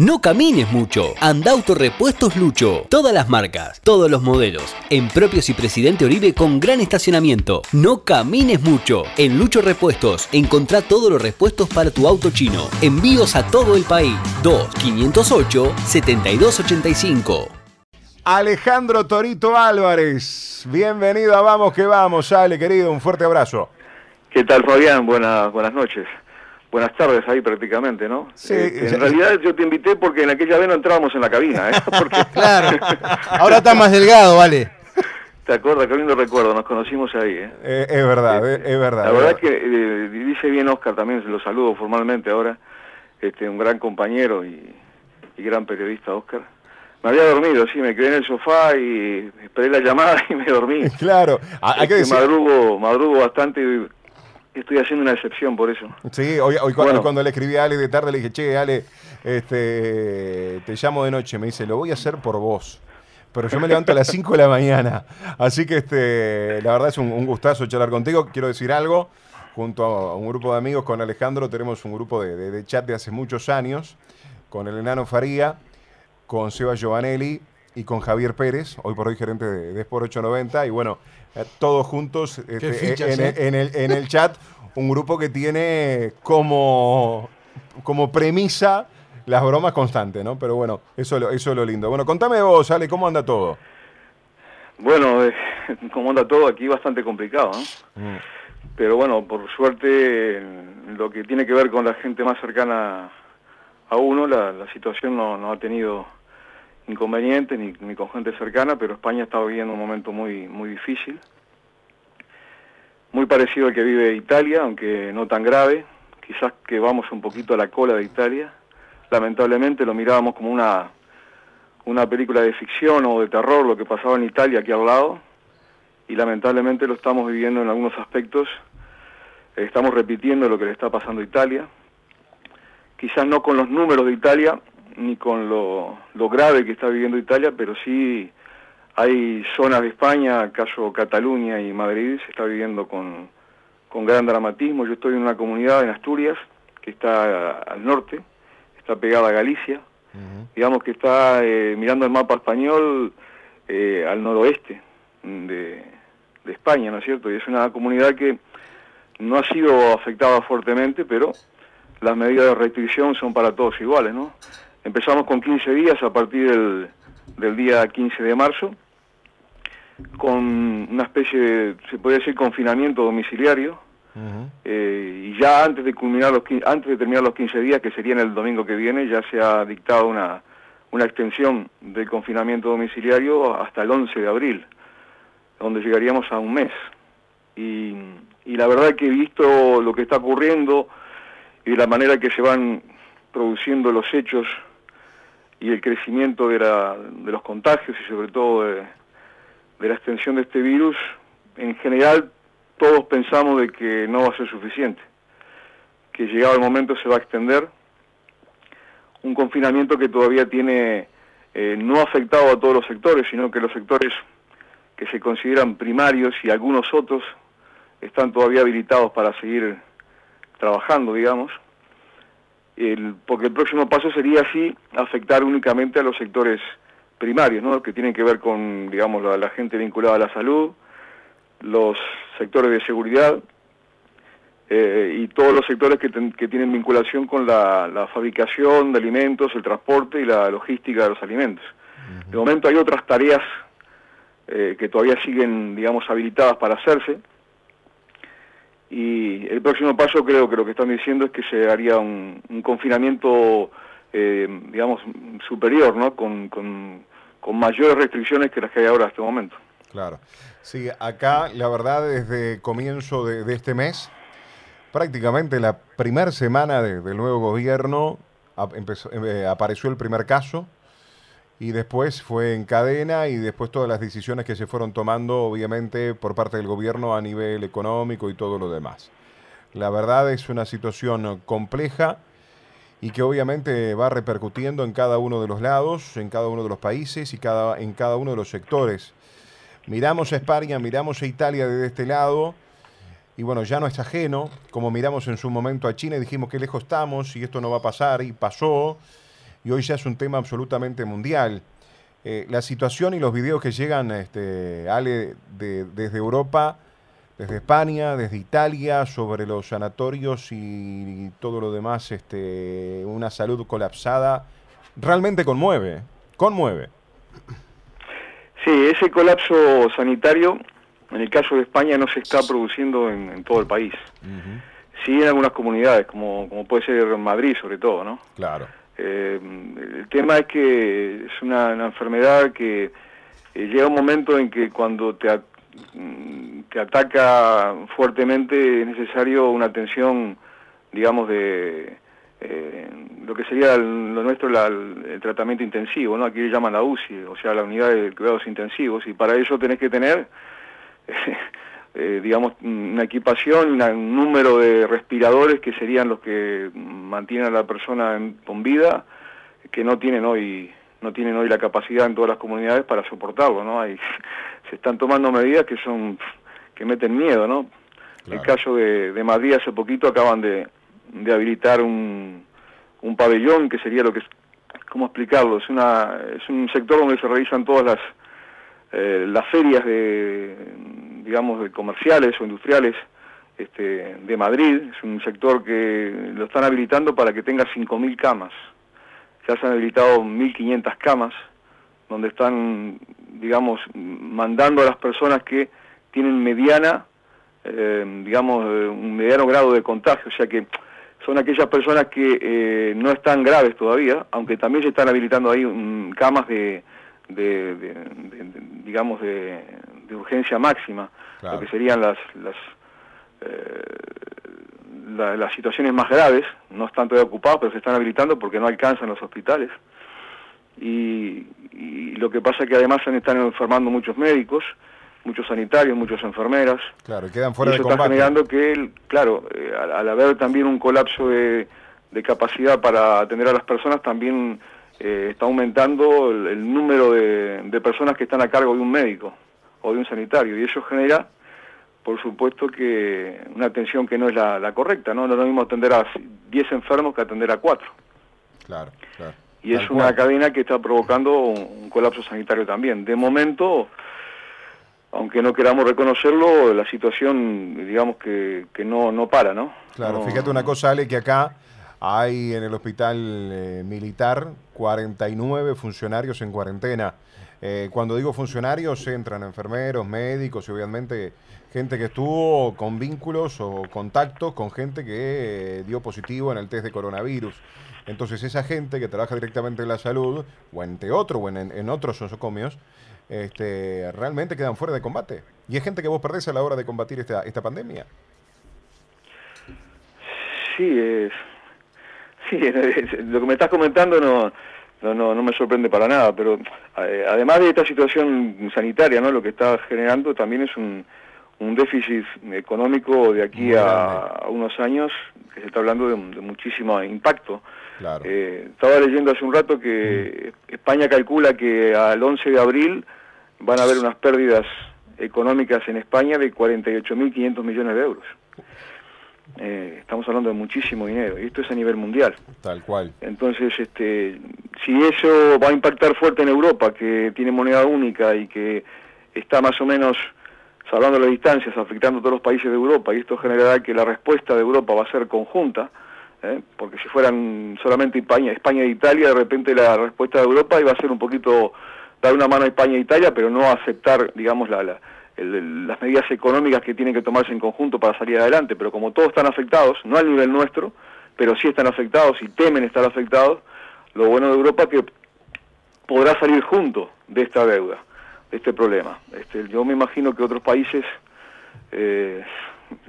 No camines mucho. Anda Autorepuestos Lucho. Todas las marcas, todos los modelos. En Propios y Presidente Oribe con gran estacionamiento. No camines mucho. En Lucho Repuestos encontrá todos los repuestos para tu auto chino. Envíos a todo el país. 2 508 7285. Alejandro Torito Álvarez, bienvenido a Vamos que Vamos, Ale, querido, un fuerte abrazo. ¿Qué tal, Fabián? Buenas, buenas noches. Buenas tardes ahí prácticamente, ¿no? Sí, Eh, en realidad yo te invité porque en aquella vez no entrábamos en la cabina, ¿eh? Porque, Claro. Ahora está más delgado, vale. ¿Te acuerdas? Qué lindo recuerdo, nos conocimos ahí, ¿eh? Eh, es verdad, eh, es verdad. La es verdad verdad. que eh, dice bien Oscar también, lo saludo formalmente ahora, este, un gran compañero y, y gran periodista Oscar. Me había dormido, sí, me quedé en el sofá y esperé la llamada y me dormí. Claro, hay que Este, decir... madrugo, madrugo bastante y estoy haciendo una excepción por eso. Sí, hoy, hoy cuando, le escribí a Ale de tarde le dije, che, Ale, este, te llamo de noche. Me dice, lo voy a hacer por vos. Pero yo me levanto a las 5 de la mañana. Así que este, la verdad es un, un gustazo charlar contigo. Quiero decir algo. Junto a un grupo de amigos con Alejandro tenemos un grupo de, de- de chat de hace muchos años. Con el enano Faría, con Seba Giovanelli y con Javier Pérez, hoy por hoy gerente de, de Sport 890. Y bueno, eh, todos juntos este, fichas, en, eh? en el, en el chat, un grupo que tiene como, como premisa las bromas constantes, ¿no? Pero bueno, eso, es lo- eso es lo lindo. Bueno, contame vos, Ale, ¿cómo anda todo? Bueno, eh, como anda todo aquí bastante complicado, ¿no? Mm, Pero bueno, por suerte, lo que tiene que ver con la gente más cercana a uno, la, la situación no, no ha tenido inconvenientes ni, ni con gente cercana, pero España está viviendo un momento muy, muy difícil. Muy parecido al que vive Italia, aunque no tan grave. Quizás que vamos un poquito a la cola de Italia. Lamentablemente lo mirábamos como una, una película de ficción o de terror, lo que pasaba en Italia aquí al lado y lamentablemente lo estamos viviendo en algunos aspectos. Estamos repitiendo lo que le está pasando a Italia. Quizás no con los números de Italia, ni con lo, lo grave que está viviendo Italia, pero sí hay zonas de España, caso Cataluña y Madrid, se está viviendo con, con gran dramatismo. Yo estoy en una comunidad en Asturias, que está al norte, está pegada a Galicia, digamos que está eh, mirando el mapa español eh, al noroeste de, de España, ¿no es cierto? Y es una comunidad que no ha sido afectada fuertemente, pero las medidas de restricción son para todos iguales, ¿no? Empezamos con 15 días a partir del, del día 15 de marzo, con una especie de, se puede decir, confinamiento domiciliario, eh, y ya antes de culminar los antes de terminar los 15 días que serían el domingo que viene ya se ha dictado una una extensión del confinamiento domiciliario hasta el 11 de abril donde llegaríamos a un mes. Y, y la verdad que he visto lo que está ocurriendo y la manera que se van produciendo los hechos y el crecimiento de, la, de los contagios y sobre todo de, de la extensión de este virus, en general todos pensamos de que no va a ser suficiente, que llegado el momento se va a extender, un confinamiento que todavía tiene eh, no afectado a todos los sectores, sino que los sectores que se consideran primarios y algunos otros están todavía habilitados para seguir trabajando, digamos, el- porque el próximo paso sería así afectar únicamente a los sectores primarios, ¿no? que tienen que ver con, digamos, la, la gente vinculada a la salud, los sectores de seguridad eh, y todos los sectores que, ten- que tienen vinculación con la, la fabricación de alimentos, el transporte y la logística de los alimentos. De momento hay otras tareas eh, que todavía siguen, digamos, habilitadas para hacerse. Y el próximo paso creo que lo que están diciendo es que se haría un, confinamiento, eh, digamos, superior, ¿no? Con, con, mayores restricciones que las que hay ahora en este momento. Claro. Sí, acá la verdad desde comienzo de, este mes, prácticamente la primera semana de- del nuevo gobierno eh, apareció el primer caso y después fue en cadena y después todas las decisiones que se fueron tomando obviamente por parte del gobierno a nivel económico y todo lo demás. La verdad es una situación compleja y que obviamente va repercutiendo en cada uno de los lados, en cada uno de los países y cada, en cada uno de los sectores. Miramos a España, miramos a Italia desde este lado, y bueno, ya no es ajeno, como miramos en su momento a China y dijimos que lejos estamos y esto no va a pasar, y pasó. Y hoy ya es un tema absolutamente mundial. Eh, la situación y los videos que llegan, este, Ale, de, desde Europa, desde España, desde Italia, sobre los sanatorios y, todo lo demás, este, una salud colapsada, realmente conmueve, conmueve. Sí, ese colapso sanitario, en el caso de España, no se está produciendo en, todo el país. Sí en algunas comunidades, como, como puede ser Madrid sobre todo, ¿no? Claro. Eh, el tema es que es una, enfermedad que eh, llega un momento en que cuando te, mm, te ataca fuertemente es necesario una atención, digamos, de eh, lo que sería lo nuestro el tratamiento intensivo, ¿no? Aquí le llaman la UCI, o sea, la unidad de cuidados intensivos, y para eso tenés que tener eh, digamos, una equipación, un número de respiradores que serían los que mantienen a la persona con vida, que no tienen hoy no tienen hoy la capacidad en todas las comunidades para soportarlo, ¿no? Hay, se están tomando medidas que son que meten miedo, ¿no? El caso de, de, Madrid hace poquito acaban de, de habilitar un, un pabellón que sería lo que ¿cómo explicarlo? Es una es un sector donde se realizan todas las eh, las ferias de, digamos, de comerciales o industriales este, de Madrid. Es un sector que lo están habilitando para que tenga 5.000 camas. Ya se han habilitado 1.500 camas, donde están, digamos, mandando a las personas que tienen mediana, eh, digamos, un mediano grado de contagio. O sea que son aquellas personas que eh, no están graves todavía, aunque también se están habilitando ahí mm, camas de, de, digamos, de, urgencia máxima, lo que serían las, las, eh, las situaciones más graves, no están todavía ocupados, pero se están habilitando porque no alcanzan los hospitales. Y, lo que pasa es que además se están enfermando muchos médicos, muchos sanitarios, muchas enfermeras. Claro, quedan fuera y eso está generando que, claro, eh, al, haber también un colapso de, de capacidad para atender a las personas, también eh, está aumentando el, número de, personas que están a cargo de un médico o de un sanitario y eso genera, por supuesto, que una atención que no es la, correcta, ¿no? No es lo mismo atender a 10 enfermos que atender a 4. Claro, claro. Y es una cadena que está provocando un, colapso sanitario también. De momento, aunque no queramos reconocerlo, la situación, digamos que, que no, no para, ¿no? Claro, fíjate una cosa, Ale, que acá hay en el hospital eh, militar 49 funcionarios en cuarentena. Eh, cuando digo funcionarios, entran enfermeros, médicos y obviamente gente que estuvo con vínculos o contactos con gente que eh, dio positivo en el test de coronavirus. Entonces esa gente que trabaja directamente en la salud, o entre otro, o en, otros nosocomios, este, realmente quedan fuera de combate. Y es gente que vos perdés a la hora de combatir esta, esta pandemia. Sí, es, Sí, lo que me estás comentando no, no, no, me sorprende para nada, pero eh, además de esta situación sanitaria, ¿no? lo que está generando también es un, un déficit económico de aquí a, unos años, que se está hablando de, muchísimo impacto. Eh, estaba leyendo hace un rato que mm. España calcula que al 11 de abril van a haber unas pérdidas económicas en España de 48.500 millones de euros. Eh, estamos hablando de muchísimo dinero y esto es a nivel mundial. Tal cual. Entonces, este, si eso va a impactar fuerte en Europa, que tiene moneda única y que está más o menos salvando las distancias, afectando a todos los países de Europa, y esto generará que la respuesta de Europa va a ser conjunta, ¿eh? porque si fueran solamente España, España e Italia, de repente la respuesta de Europa iba a ser un poquito dar una mano a España e Italia, pero no aceptar, digamos, la, la las medidas económicas que tienen que tomarse en conjunto para salir adelante, pero como todos están afectados, no al nivel nuestro, pero sí están afectados y temen estar afectados, lo bueno de Europa es que podrá salir junto de esta deuda, de este problema. Este, yo me imagino que otros países, eh,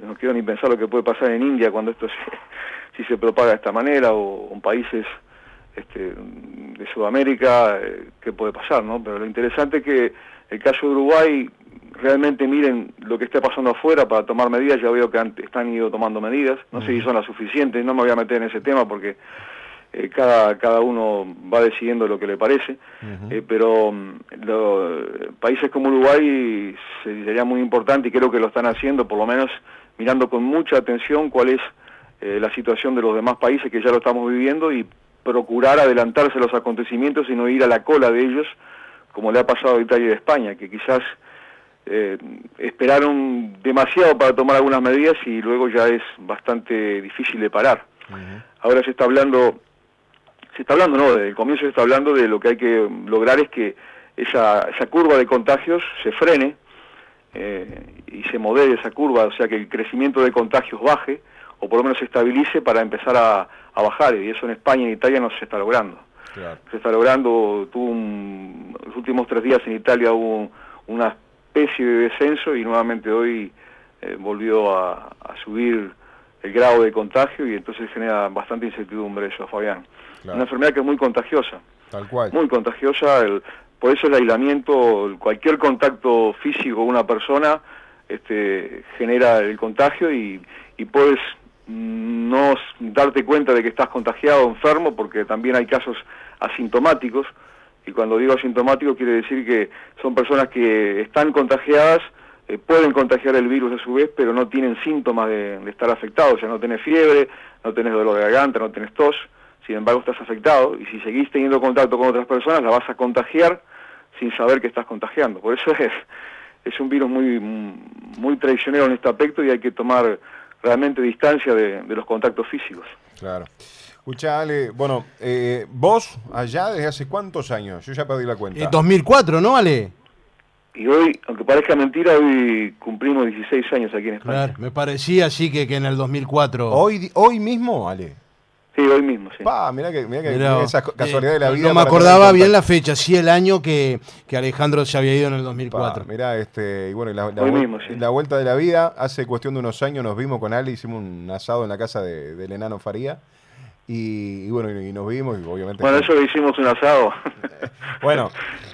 no quiero ni pensar lo que puede pasar en India cuando esto se, si se propaga de esta manera, o en países este, de Sudamérica, eh, qué puede pasar, ¿no? Pero lo interesante es que el caso de Uruguay realmente miren lo que está pasando afuera para tomar medidas, ya veo que están ido tomando medidas, no sé si son las suficientes, no me voy a meter en ese tema porque eh, cada, cada uno va decidiendo lo que le parece, eh, pero mm, países como Uruguay sería muy importante y creo que lo están haciendo, por lo menos mirando con mucha atención cuál es eh, la situación de los demás países que ya lo estamos viviendo y procurar adelantarse a los acontecimientos y no ir a la cola de ellos, como le ha pasado a Italia y a España, que quizás eh, esperaron demasiado para tomar algunas medidas y luego ya es bastante difícil de parar. Ahora se está hablando, se está hablando, no, desde el comienzo se está hablando de lo que hay que lograr es que esa, esa curva de contagios se frene eh, y se modere esa curva, o sea que el crecimiento de contagios baje o por lo menos se estabilice para empezar a, bajar y eso en España y en Italia no se está logrando. Se está logrando, tuvo los últimos tres días en Italia hubo una especie de descenso y nuevamente hoy eh, volvió a, subir el grado de contagio y entonces genera bastante incertidumbre eso, Fabián. Una enfermedad que es muy contagiosa. Tal cual. Muy contagiosa, el, por eso el aislamiento, cualquier contacto físico con una persona este, genera el contagio y, y puedes no darte cuenta de que estás contagiado o enfermo, porque también hay casos asintomáticos, y cuando digo asintomático quiere decir que son personas que están contagiadas, eh, pueden contagiar el virus a su vez, pero no tienen síntomas de, estar afectados, o sea, no tenés fiebre, no tenés dolor de garganta, no tenés tos, sin embargo estás afectado, y si seguís teniendo contacto con otras personas, la vas a contagiar sin saber que estás contagiando. Por eso es, es un virus muy, muy traicionero en este aspecto y hay que tomar realmente distancia de, los contactos físicos. Claro. Escucha, Ale, bueno, eh, vos allá desde hace cuántos años? Yo ya perdí la cuenta. En 2004, ¿no, Ale? Y hoy, aunque parezca mentira, hoy cumplimos 16 años aquí en España. Claro, me parecía así que, que en el 2004. ¿Hoy, hoy mismo, Ale? Sí, hoy mismo, sí. Pa, mirá que, mirá que esa casualidad de la vida. No me acordaba bien la fecha, sí el año que, que Alejandro se había ido en el 2004. mirá, este, y bueno, la, la, vuelta de la vida, hace cuestión de unos años nos vimos con Ale, hicimos un asado en la casa de, del enano Faría. Y, bueno, y, nos vimos y obviamente... Bueno, eso le hicimos un asado. bueno,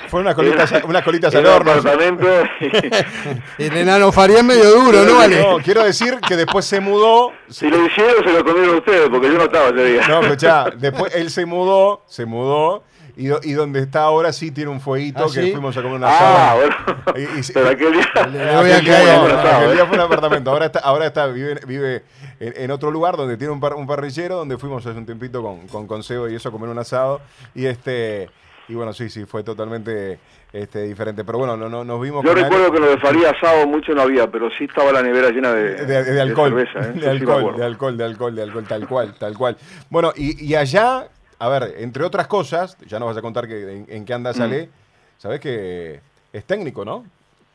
fue unas colitas, unas colitas al horno. el enano Faría es medio duro, ¿no? Vale? No, quiero decir que después se mudó... Si lo hicieron, se lo comieron ustedes, porque yo no estaba ese día. No, pero ya, después él se mudó, se mudó y, y, donde está ahora sí tiene un fueguito ¿Ah, que fuimos a comer una Ah, bueno. Y, y, Pero aquel día, aquel día, fue un apartamento. Ahora está, ahora está vive, vive en, otro lugar donde tiene un, par, un parrillero donde fuimos hace un tiempito con, con Consejo y eso a comer un asado. Y este y bueno, sí, sí, fue totalmente este, diferente. Pero bueno, no, no, nos vimos. Yo recuerdo que lo de Faría asado mucho no había, pero sí estaba la nevera llena de, de, alcohol. De, cerveza, ¿eh? de, alcohol de alcohol, de alcohol, de alcohol, tal cual, tal cual. Bueno, y, y allá a ver, entre otras cosas, ya nos vas a contar que, en, qué anda sale, mm. sabes que es técnico, ¿no?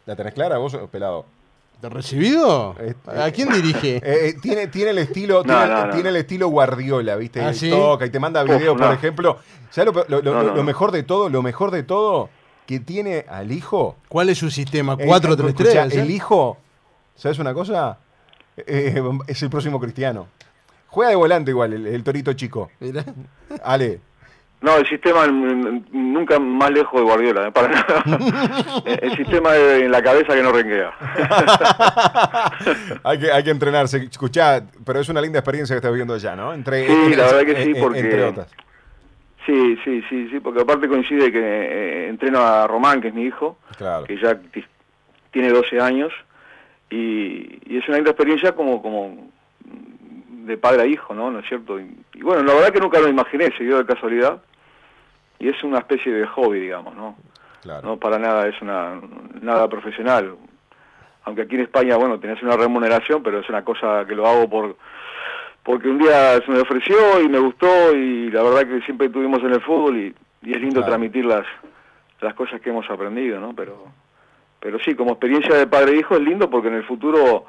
¿La tenés clara vos, pelado? ¿Te recibido? ¿A quién dirige? Eh, eh, tiene, tiene el estilo, tiene, el estilo Guardiola, ¿viste? ¿Ah, Toca y te manda videos, por ejemplo. ¿Sabes lo, mejor de todo? Lo mejor de todo que tiene al hijo. ¿Cuál es su sistema? ¿4-3-3? El hijo, ¿sabes una cosa? Eh, es el próximo cristiano. Juega de volante igual, el, torito chico. Mira. Ale. No, el sistema nunca más lejos de Guardiola, ¿eh? para nada. el sistema en la cabeza que no renguea. hay, que, hay que entrenarse. Escuchá, pero es una linda experiencia que estás viviendo allá, ¿no? Entre, sí, la verdad que sí, porque... Entre otras. Sí, sí, sí, sí, porque aparte coincide que eh, entreno a Román, que es mi hijo, que ya tiene 12 años, y, y, es una linda experiencia como, como de padre a hijo, ¿no? ¿No es cierto? Y, bueno, la verdad que nunca lo imaginé, se dio de casualidad. Y es una especie de hobby, digamos, ¿no? No para nada, es una nada profesional. Aunque aquí en España, bueno, tenés una remuneración, pero es una cosa que lo hago por porque un día se me ofreció y me gustó y la verdad que siempre estuvimos en el fútbol y, es lindo transmitir las, las cosas que hemos aprendido, ¿no? Pero, pero sí, como experiencia de padre e hijo es lindo porque en el futuro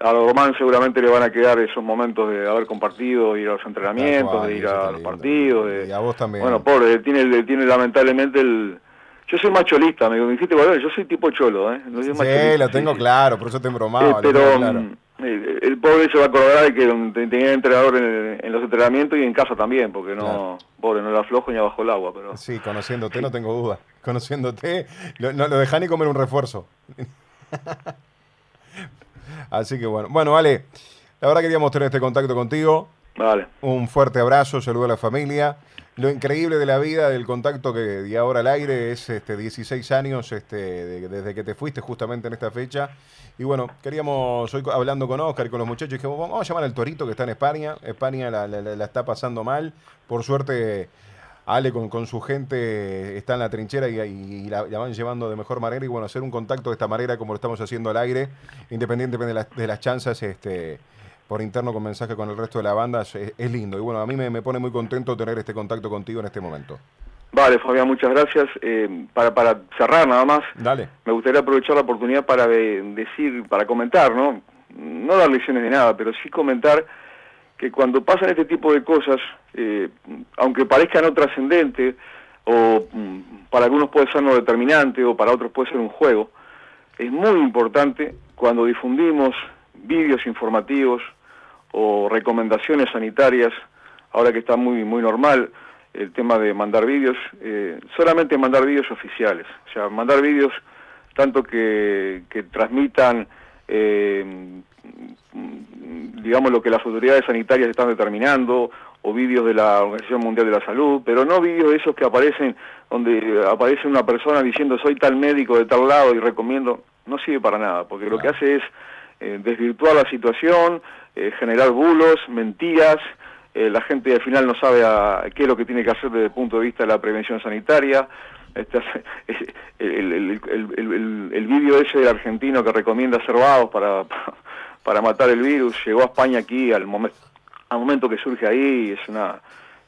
a Román seguramente le van a quedar esos momentos de haber compartido, ir a los entrenamientos, de ir a los partidos. De, y a vos también. Bueno, pobre, tiene, tiene lamentablemente el... Yo soy macholista, me dijiste, bueno, yo soy tipo cholo, ¿eh? No sí, lo tengo claro, por eso te embromaba. Eh, pero mm, el, pobre se va a acordar de que tenía entrenador en, los entrenamientos y en casa también, porque no, pobre, no era flojo ni abajo el agua. pero Sí, conociéndote, no tengo duda. Conociéndote, no lo dejá ni comer un refuerzo. Así que bueno. Bueno, vale. La verdad queríamos tener este contacto contigo. Vale. Un fuerte abrazo, saludo a la familia. Lo increíble de la vida, del contacto que di ahora al aire, es este 16 años este, desde que te fuiste justamente en esta fecha. Y bueno, queríamos, hoy hablando con Oscar y con los muchachos, dijimos, vamos a llamar al Torito que está en España. España la, la está pasando mal. Por suerte Ale con, con, su gente está en la trinchera y, la, van llevando de mejor manera. Y bueno, hacer un contacto de esta manera como lo estamos haciendo al aire, independientemente de, las chances, este, por interno con mensaje con el resto de la banda, es, lindo. Y bueno, a mí me, pone muy contento tener este contacto contigo en este momento. Vale, Fabián, muchas gracias. Eh, para, para cerrar nada más, Dale. me gustaría aprovechar la oportunidad para decir, para comentar, ¿no? No dar lecciones de nada, pero sí comentar que cuando pasan este tipo de cosas, eh, aunque parezca no trascendente, o mm, para algunos puede ser no determinante, o para otros puede ser un juego, es muy importante cuando difundimos vídeos informativos o recomendaciones sanitarias, ahora que está muy, muy normal el tema de mandar vídeos, eh, solamente mandar vídeos oficiales, o sea, mandar vídeos tanto que, que transmitan eh, digamos, lo que las autoridades sanitarias están determinando, o vídeos de la Organización Mundial de la Salud, pero no vídeos esos que aparecen donde aparece una persona diciendo soy tal médico de tal lado y recomiendo, no sirve para nada, porque lo que hace es eh, desvirtuar la situación, eh, generar bulos, mentiras, eh, la gente al final no sabe a, qué es lo que tiene que hacer desde el punto de vista de la prevención sanitaria. Este, el, el, el, el, vídeo ese del argentino que recomienda hacer para, para matar el virus, llegó a España aquí al, momento al momento que surge ahí, es, una,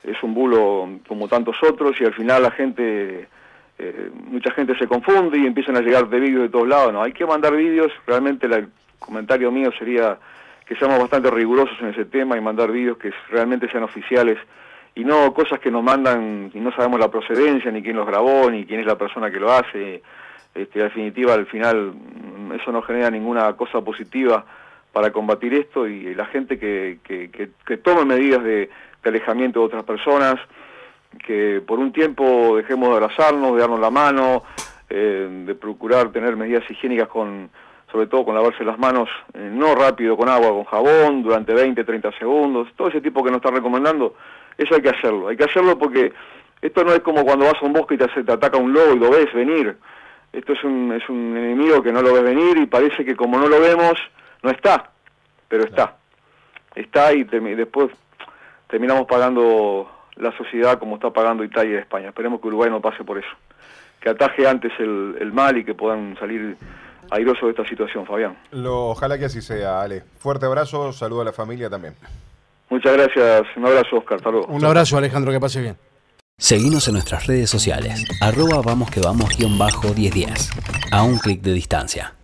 es un bulo como tantos otros y al final la gente, eh, mucha gente se confunde y empiezan a llegar de vídeos de todos lados. No, hay que mandar vídeos, realmente el comentario mío sería que seamos bastante rigurosos en ese tema y mandar vídeos que realmente sean oficiales y no cosas que nos mandan y no sabemos la procedencia, ni quién los grabó, ni quién es la persona que lo hace. Este, en definitiva, al final, eso no genera ninguna cosa positiva para combatir esto y la gente que, que, tome medidas de, alejamiento de otras personas, que por un tiempo dejemos de abrazarnos, de darnos la mano, eh, de procurar tener medidas higiénicas con sobre todo con lavarse las manos, eh, no rápido con agua, con jabón, durante 20, 30 segundos, todo ese tipo que nos está recomendando, eso hay que hacerlo, hay que hacerlo porque esto no es como cuando vas a un bosque y te, te ataca un lobo y lo ves venir, esto es un, es un enemigo que no lo ves venir y parece que como no lo vemos, no está, pero está. Está y después terminamos pagando la sociedad como está pagando Italia y España. Esperemos que Uruguay no pase por eso. Que ataje antes el, mal y que puedan salir airosos de esta situación, Fabián. Lo, ojalá que así sea, Ale. Fuerte abrazo, saludo a la familia también. Muchas gracias, un abrazo, Oscar. Hasta Un abrazo, Alejandro, que pase bien. Seguimos en nuestras redes sociales, arroba vamos que vamos guion bajo 10 días, a un clic de distancia.